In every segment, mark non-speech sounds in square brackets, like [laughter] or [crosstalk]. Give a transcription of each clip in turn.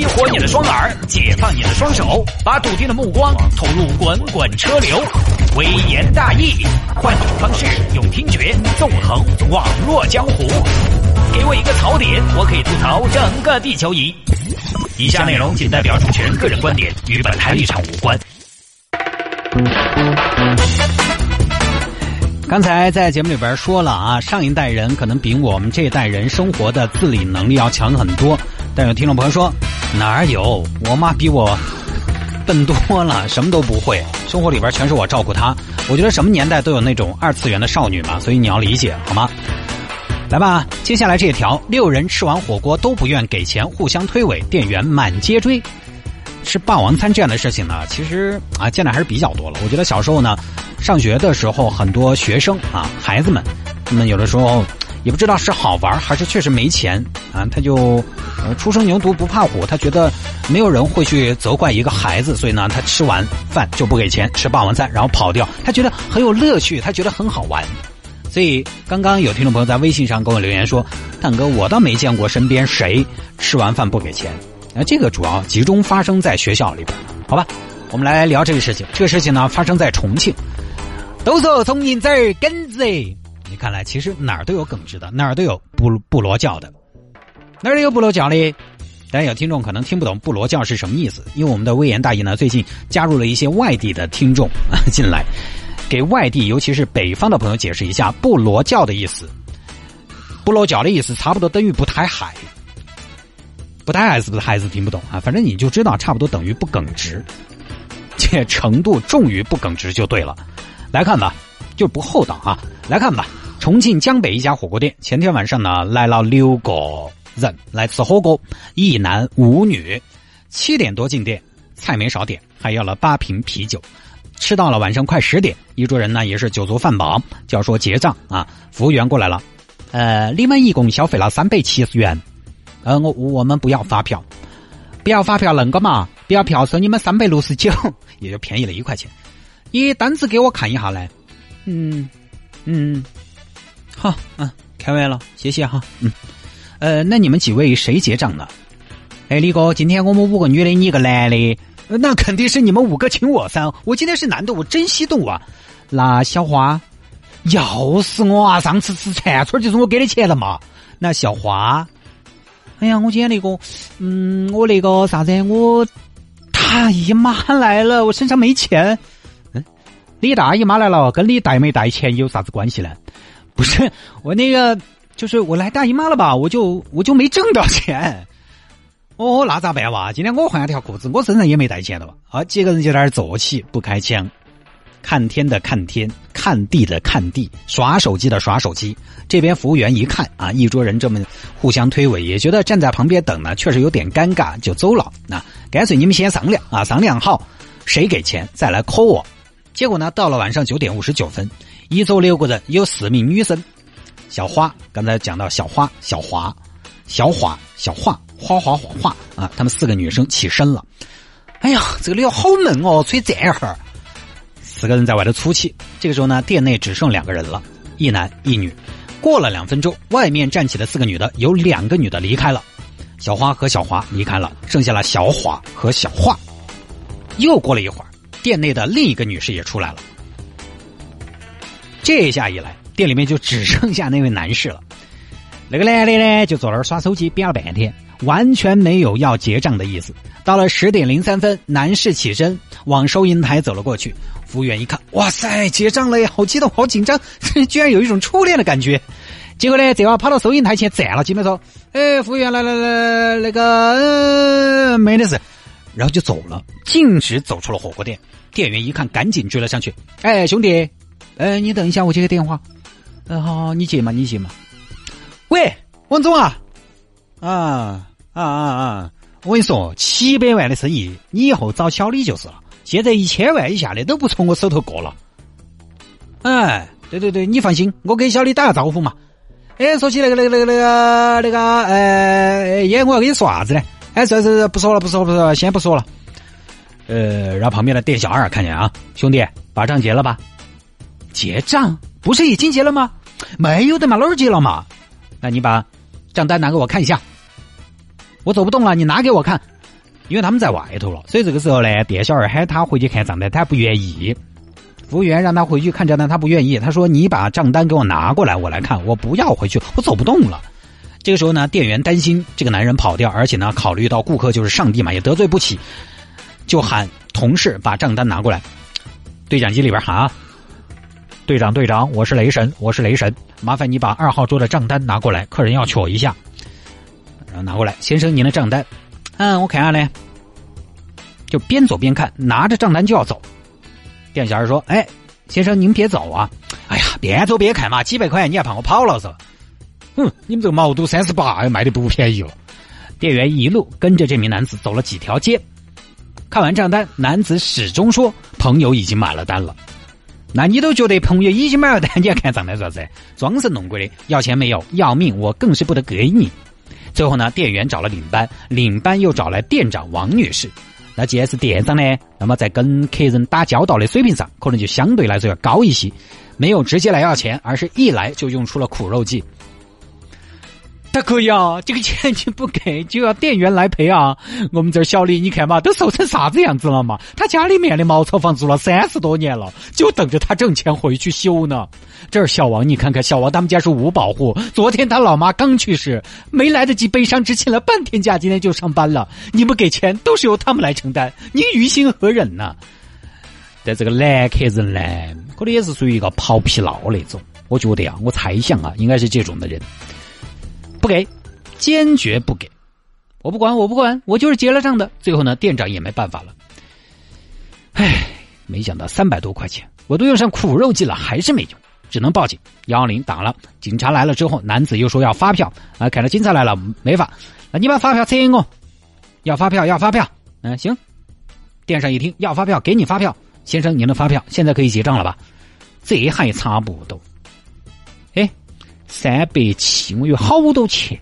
激活你的双耳，解放你的双手，把笃定的目光投入滚滚车流。微言大义，换种方式，用听觉纵横网络江湖。给我一个槽点，我可以吐槽整个地球仪。以下内容仅代表主持人个人观点，与本台立场无关。刚才在节目里边说了啊，上一代人可能比我们这一代人生活的自理能力要强很多。但有听众朋友说，哪有？我妈比我笨多了，什么都不会，生活里边全是我照顾她。我觉得什么年代都有那种二次元的少女嘛，所以你要理解好吗？来吧，接下来这条，六人吃完火锅都不愿给钱，互相推诿，店员满街追。吃霸王餐这样的事情呢，其实啊见的还是比较多了。我觉得小时候呢，上学的时候，很多学生啊，孩子们，他们有的时候也不知道是好玩还是确实没钱啊，他就呃初生牛犊不怕虎，他觉得没有人会去责怪一个孩子，所以呢，他吃完饭就不给钱，吃霸王餐然后跑掉，他觉得很有乐趣，他觉得很好玩。所以刚刚有听众朋友在微信上给我留言说：“蛋哥，我倒没见过身边谁吃完饭不给钱。”那这个主要集中发生在学校里边，好吧？我们来聊这个事情。这个事情呢，发生在重庆。都说重庆这儿耿直，你看来其实哪儿都有耿直的，哪儿都有不不罗教的，哪儿有不罗教的。但有听众可能听不懂不罗教是什么意思，因为我们的威严大义呢，最近加入了一些外地的听众啊进来，给外地尤其是北方的朋友解释一下不罗教的意思。不罗教的意思差不多等于不太害。不太爱是不是孩子听不懂啊？反正你就知道，差不多等于不耿直，且程度重于不耿直就对了。来看吧，就不厚道啊！来看吧，重庆江北一家火锅店，前天晚上呢来了六个人来吃火锅，一男五女，七点多进店，菜没少点，还要了八瓶啤酒。吃到了晚上快十点，一桌人呢也是酒足饭饱，就要说结账啊。服务员过来了，呃，你们一共消费了三百七十元。呃，我我们不要发票，不要发票恁个嘛，不要票收你们三百六十九，也就便宜了一块钱。你单子给我看一下来。嗯嗯，好，嗯，看完了，谢谢哈。嗯，呃，那你们几位谁结账呢？哎，李哥，今天我们五个女的，你一个男的，那肯定是你们五个请我噻。我今天是男的，我真心动啊。那小花，要是我啊，上次吃串串就是我给的钱了嘛。那小花。哎呀，我今天那个，嗯，我那个啥子，我大姨妈来了，我身上没钱。嗯，你大姨妈来了，跟你带没带钱有啥子关系呢？[laughs] 不是，我那个就是我来大姨妈了吧，我就我就没挣到钱。[laughs] 哦，那咋办哇？今天我换了条裤子，我身上也没带钱的吧？啊，几个人就在那儿坐起，不开枪。看天的看天，看地的看地，耍手机的耍手机。这边服务员一看啊，一桌人这么互相推诿，也觉得站在旁边等呢，确实有点尴尬，就走了。那干脆你们先商量啊，商量好谁给钱再来 call 我。结果呢，到了晚上九点五十九分，一组六个人，有四名女生。小花刚才讲到小花、小华、小华、小华、花花、花花啊，他们四个女生起身了。哎呀，这个里好闷哦，吹这会儿。四个人在外头出气，这个时候呢，店内只剩两个人了，一男一女。过了两分钟，外面站起的四个女的，有两个女的离开了，小花和小华离开了，剩下了小华和小华。又过了一会儿，店内的另一个女士也出来了。这一下一来，店里面就只剩下那位男士了。那个男的呢，就坐那儿耍手机，憋了半天，完全没有要结账的意思。到了十点零三分，男士起身往收银台走了过去。服务员一看，哇塞，结账了呀！好激动，好紧张，[laughs] 居然有一种初恋的感觉。结果呢，这娃跑到收银台前站了几秒，钟：“哎，服务员，来来来，那个没的事。”然后就走了，径直走出了火锅店。店员一看，赶紧追了上去：“哎，兄弟，呃，你等一下，我接个电话。呃，好，你接嘛，你接嘛。喂，王总啊，啊啊啊啊！我跟你说，七百万的生意，你以后找小李就是了。”现在一千万以下的都不从我手头过了。哎，对对对，你放心，我给小李打个招呼嘛。哎，说起那个那个那个那个那个，呃，爷，我要跟你说啥子呢？哎，是是是，不说了不说了不说了，先不说了。呃，让旁边的店小二看见啊，兄弟，把账结了吧？结账？不是已经结了吗？没有的嘛，哪儿结了嘛？那你把账单拿给我看一下。我走不动了，你拿给我看。因为他们在外头了，所以这个时候呢，店小二喊他回去看账单，他不愿意。服务员让他回去看账单，他不愿意。他说：“你把账单给我拿过来，我来看。我不要回去，我走不动了。”这个时候呢，店员担心这个男人跑掉，而且呢，考虑到顾客就是上帝嘛，也得罪不起，就喊同事把账单拿过来。对讲机里边喊啊：“队长，队长，我是雷神，我是雷神，麻烦你把二号桌的账单拿过来，客人要取一下。”然后拿过来，先生，您的账单。嗯，我看下嘞。就边走边看，拿着账单就要走。店小二说：“哎，先生，您别走啊！哎呀，边走边看嘛，几百块你还怕我跑了是吧？哼，你们这个毛肚三十八，卖的不便宜了。”店员一路跟着这名男子走了几条街，看完账单，男子始终说：“朋友已经买了单了。”那你都觉得朋友已经买了单，你要看账单啥子？装神弄鬼的，要钱没有，要命我更是不得给你。最后呢，店员找了领班，领班又找来店长王女士。那既然是店长呢，那么在跟客人打交道的水平上，可能就相对来说要高一些，没有直接来要钱，而是一来就用出了苦肉计。大哥呀，这个钱你不给，就要店员来赔啊！[laughs] 我们这儿小李，你看嘛，都瘦成啥子样子了嘛？他家里面的茅草房住了三十多年了，就等着他挣钱回去修呢。这儿小王，你看看，小王他们家是五保户，昨天他老妈刚去世，没来得及悲伤，只请了半天假，今天就上班了。你不给钱，都是由他们来承担，你于心何忍呢？在这个男客人呢，可能也是属于一个跑皮闹那种。我觉得啊，我猜想啊，应该是这种的人。不给，坚决不给！我不管，我不管，我就是结了账的。最后呢，店长也没办法了。唉，没想到三百多块钱，我都用上苦肉计了，还是没用，只能报警。幺幺零打了，警察来了之后，男子又说要发票啊，看到警察来了没法，那你把发票给我，要发票，要发票。嗯，行。店上一听要发票，给你发票，先生您的发票，现在可以结账了吧？这还差不多。哎。三百七，我有好多钱。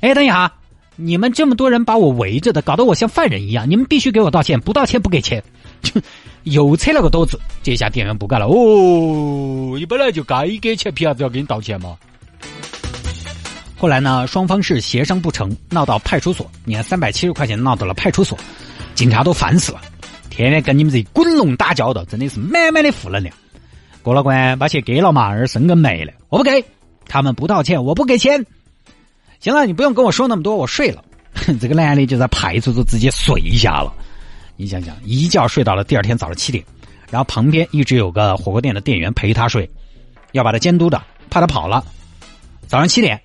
哎，等一下，你们这么多人把我围着的，搞得我像犯人一样。你们必须给我道歉，不道歉不给钱。[laughs] 又扯了个兜子，这下店员不干了。哦，你本来就该给钱，凭啥子要给你道歉嘛？后来呢，双方是协商不成，闹到派出所。你看，三百七十块钱闹到了派出所，警察都烦死了，天天跟你们这滚龙打交道，真的是满满的负能量。过了关，把钱给了嘛，儿生根没了，我不给。他们不道歉，我不给钱。行了，你不用跟我说那么多，我睡了。[laughs] 这个男的就在派出所直接睡下了。你想想，一觉睡到了第二天早上七点，然后旁边一直有个火锅店的店员陪他睡，要把他监督的，怕他跑了。早上七点，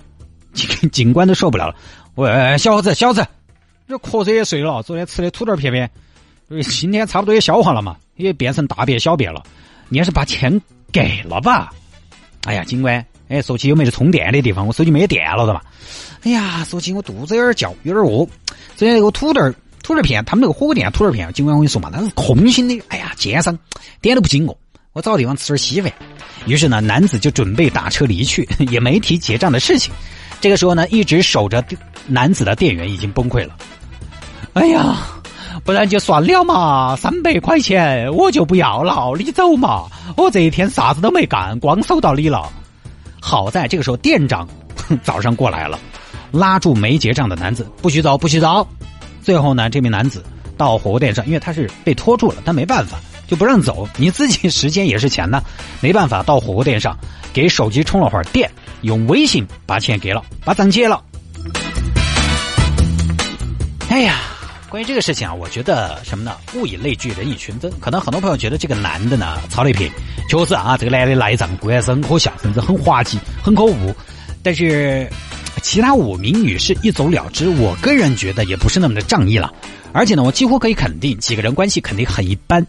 警 [laughs] 警官都受不了了。喂，小伙子，小伙子，这瞌睡也睡了，昨天吃的土豆片片，今天差不多也消化了嘛，也变成大便小便了。你还是把钱给了吧。哎呀，警官。哎，说起有没得充电的地方，我手机没电了的嘛。哎呀，说起我肚子有点叫，有点饿。昨天那个土豆土豆片，他们那个火锅店土豆片，尽管我跟你说嘛，它是空心的。哎呀，奸商，点都不经过。我找个地方吃点稀饭。于是呢，男子就准备打车离去，[laughs] 也没提结账的事情。这个时候呢，一直守着男子的店员已经崩溃了。哎呀，不然就算了嘛，三百块钱我就不要了，你走嘛。我这一天啥子都没干，光守到你了。好在这个时候，店长 [laughs] 早上过来了，拉住没结账的男子，不许走，不许走。最后呢，这名男子到火锅店上，因为他是被拖住了，他没办法，就不让走。你自己时间也是钱呢，没办法，到火锅店上给手机充了会儿电，用微信把钱给了，把账结了。哎呀。关于这个事情啊，我觉得什么呢？物以类聚，人以群分。可能很多朋友觉得这个男的呢，操了一撇，确实啊，这个男的赖账固然是很可笑，甚至很滑稽、很可恶。但是其他五名女士一走了之，我个人觉得也不是那么的仗义了。而且呢，我几乎可以肯定，几个人关系肯定很一般，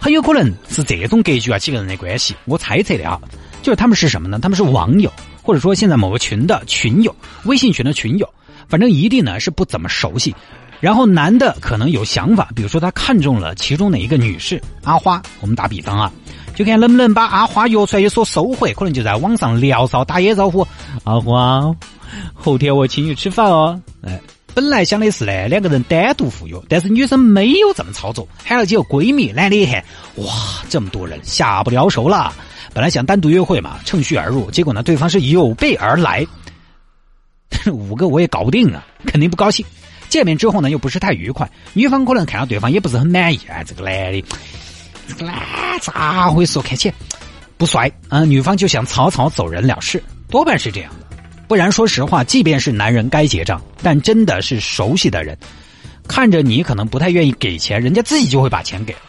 很有可能是这种格局啊，几个人的关系。我猜测的啊，就是他们是什么呢？他们是网友，或者说现在某个群的群友，微信群的群友，反正一定呢是不怎么熟悉。然后男的可能有想法，比如说他看中了其中哪一个女士阿花，我们打比方啊，就看能不能把阿花约出来有所收获，可能就在网上聊骚打野招呼。阿花，后天我请你吃饭哦。哎，本来想的是呢，两个人单独赴约，但是女生没有这么操作，喊了几个闺蜜，男的一看，哇，这么多人下不了手了。本来想单独约会嘛，趁虚而入，结果呢，对方是有备而来，[laughs] 五个我也搞不定啊，肯定不高兴。见面之后呢又不是太愉快，女方可能看到对方也不是很满意，哎，这个男的，这个男咋回事？看起不帅，嗯，女方就想草草走人了事，多半是这样的。不然，说实话，即便是男人该结账，但真的是熟悉的人，看着你可能不太愿意给钱，人家自己就会把钱给了，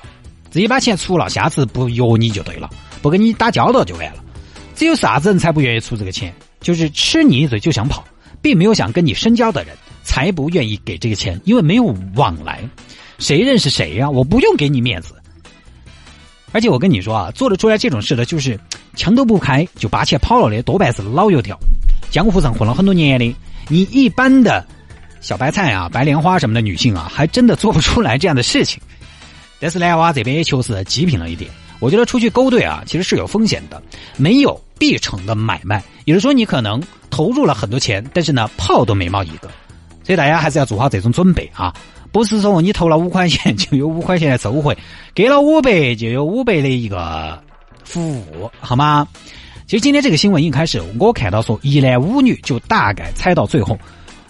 自己把钱出了，下次不约你就对了，不跟你打交道就完了。只有啥子人才不愿意出这个钱？就是吃你一嘴就想跑，并没有想跟你深交的人，才不愿意给这个钱，因为没有往来，谁认识谁呀？我不用给你面子。而且我跟你说啊，做得出来这种事的，就是墙都不开就把钱跑了的，多半是老油条。江湖上混了很多年的，你一般的小白菜啊、白莲花什么的女性啊，还真的做不出来这样的事情。[laughs] 但是男娃这边也确实极品了一点。我觉得出去勾兑啊，其实是有风险的，没有必成的买卖。也就是说，你可能投入了很多钱，但是呢，炮都没冒一个。所以大家还是要做好这种准备啊，不是说你投了五块钱就有五块钱的收回，给了五百就有五百的一个服务，好吗？其实今天这个新闻一开始，我看到说一男五女，就大概猜到最后，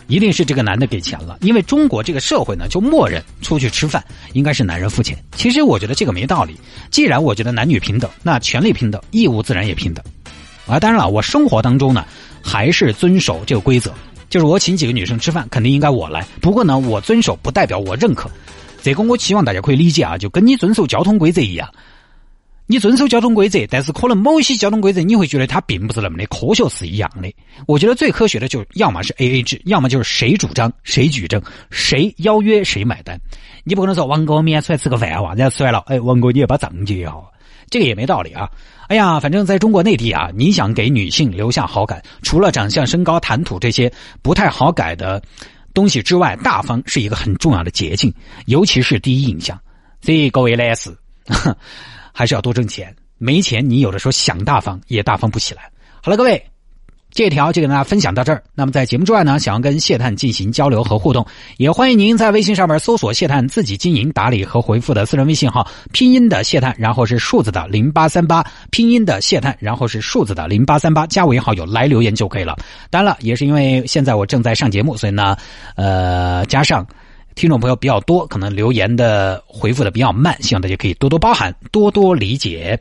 一定是这个男的给钱了，因为中国这个社会呢，就默认出去吃饭应该是男人付钱。其实我觉得这个没道理。既然我觉得男女平等，那权利平等，义务自然也平等。啊，当然了，我生活当中呢，还是遵守这个规则，就是我请几个女生吃饭，肯定应该我来。不过呢，我遵守不代表我认可，这个我希望大家可以理解啊，就跟你遵守交通规则一样。你遵守交通规则，但是可能某些交通规则你会觉得它并不是那么的科学是一样的。我觉得最科学的就要么是 A A 制，要么就是谁主张谁举证，谁邀约谁买单。你不可能说王哥明天出来吃个饭哇，人家吃完了，哎，王哥你也把账结好，这个也没道理啊。哎呀，反正在中国内地啊，你想给女性留下好感，除了长相、身高、谈吐这些不太好改的东西之外，大方是一个很重要的捷径，尤其是第一印象。所以各位男士。还是要多挣钱，没钱你有的时候想大方也大方不起来。好了，各位，这条就跟大家分享到这儿。那么在节目之外呢，想要跟谢探进行交流和互动，也欢迎您在微信上面搜索谢探自己经营打理和回复的私人微信号，拼音的谢探，然后是数字的零八三八，拼音的谢探，然后是数字的零八三八，加为好友来留言就可以了。当然了，也是因为现在我正在上节目，所以呢，呃，加上。听众朋友比较多，可能留言的回复的比较慢，希望大家可以多多包涵，多多理解。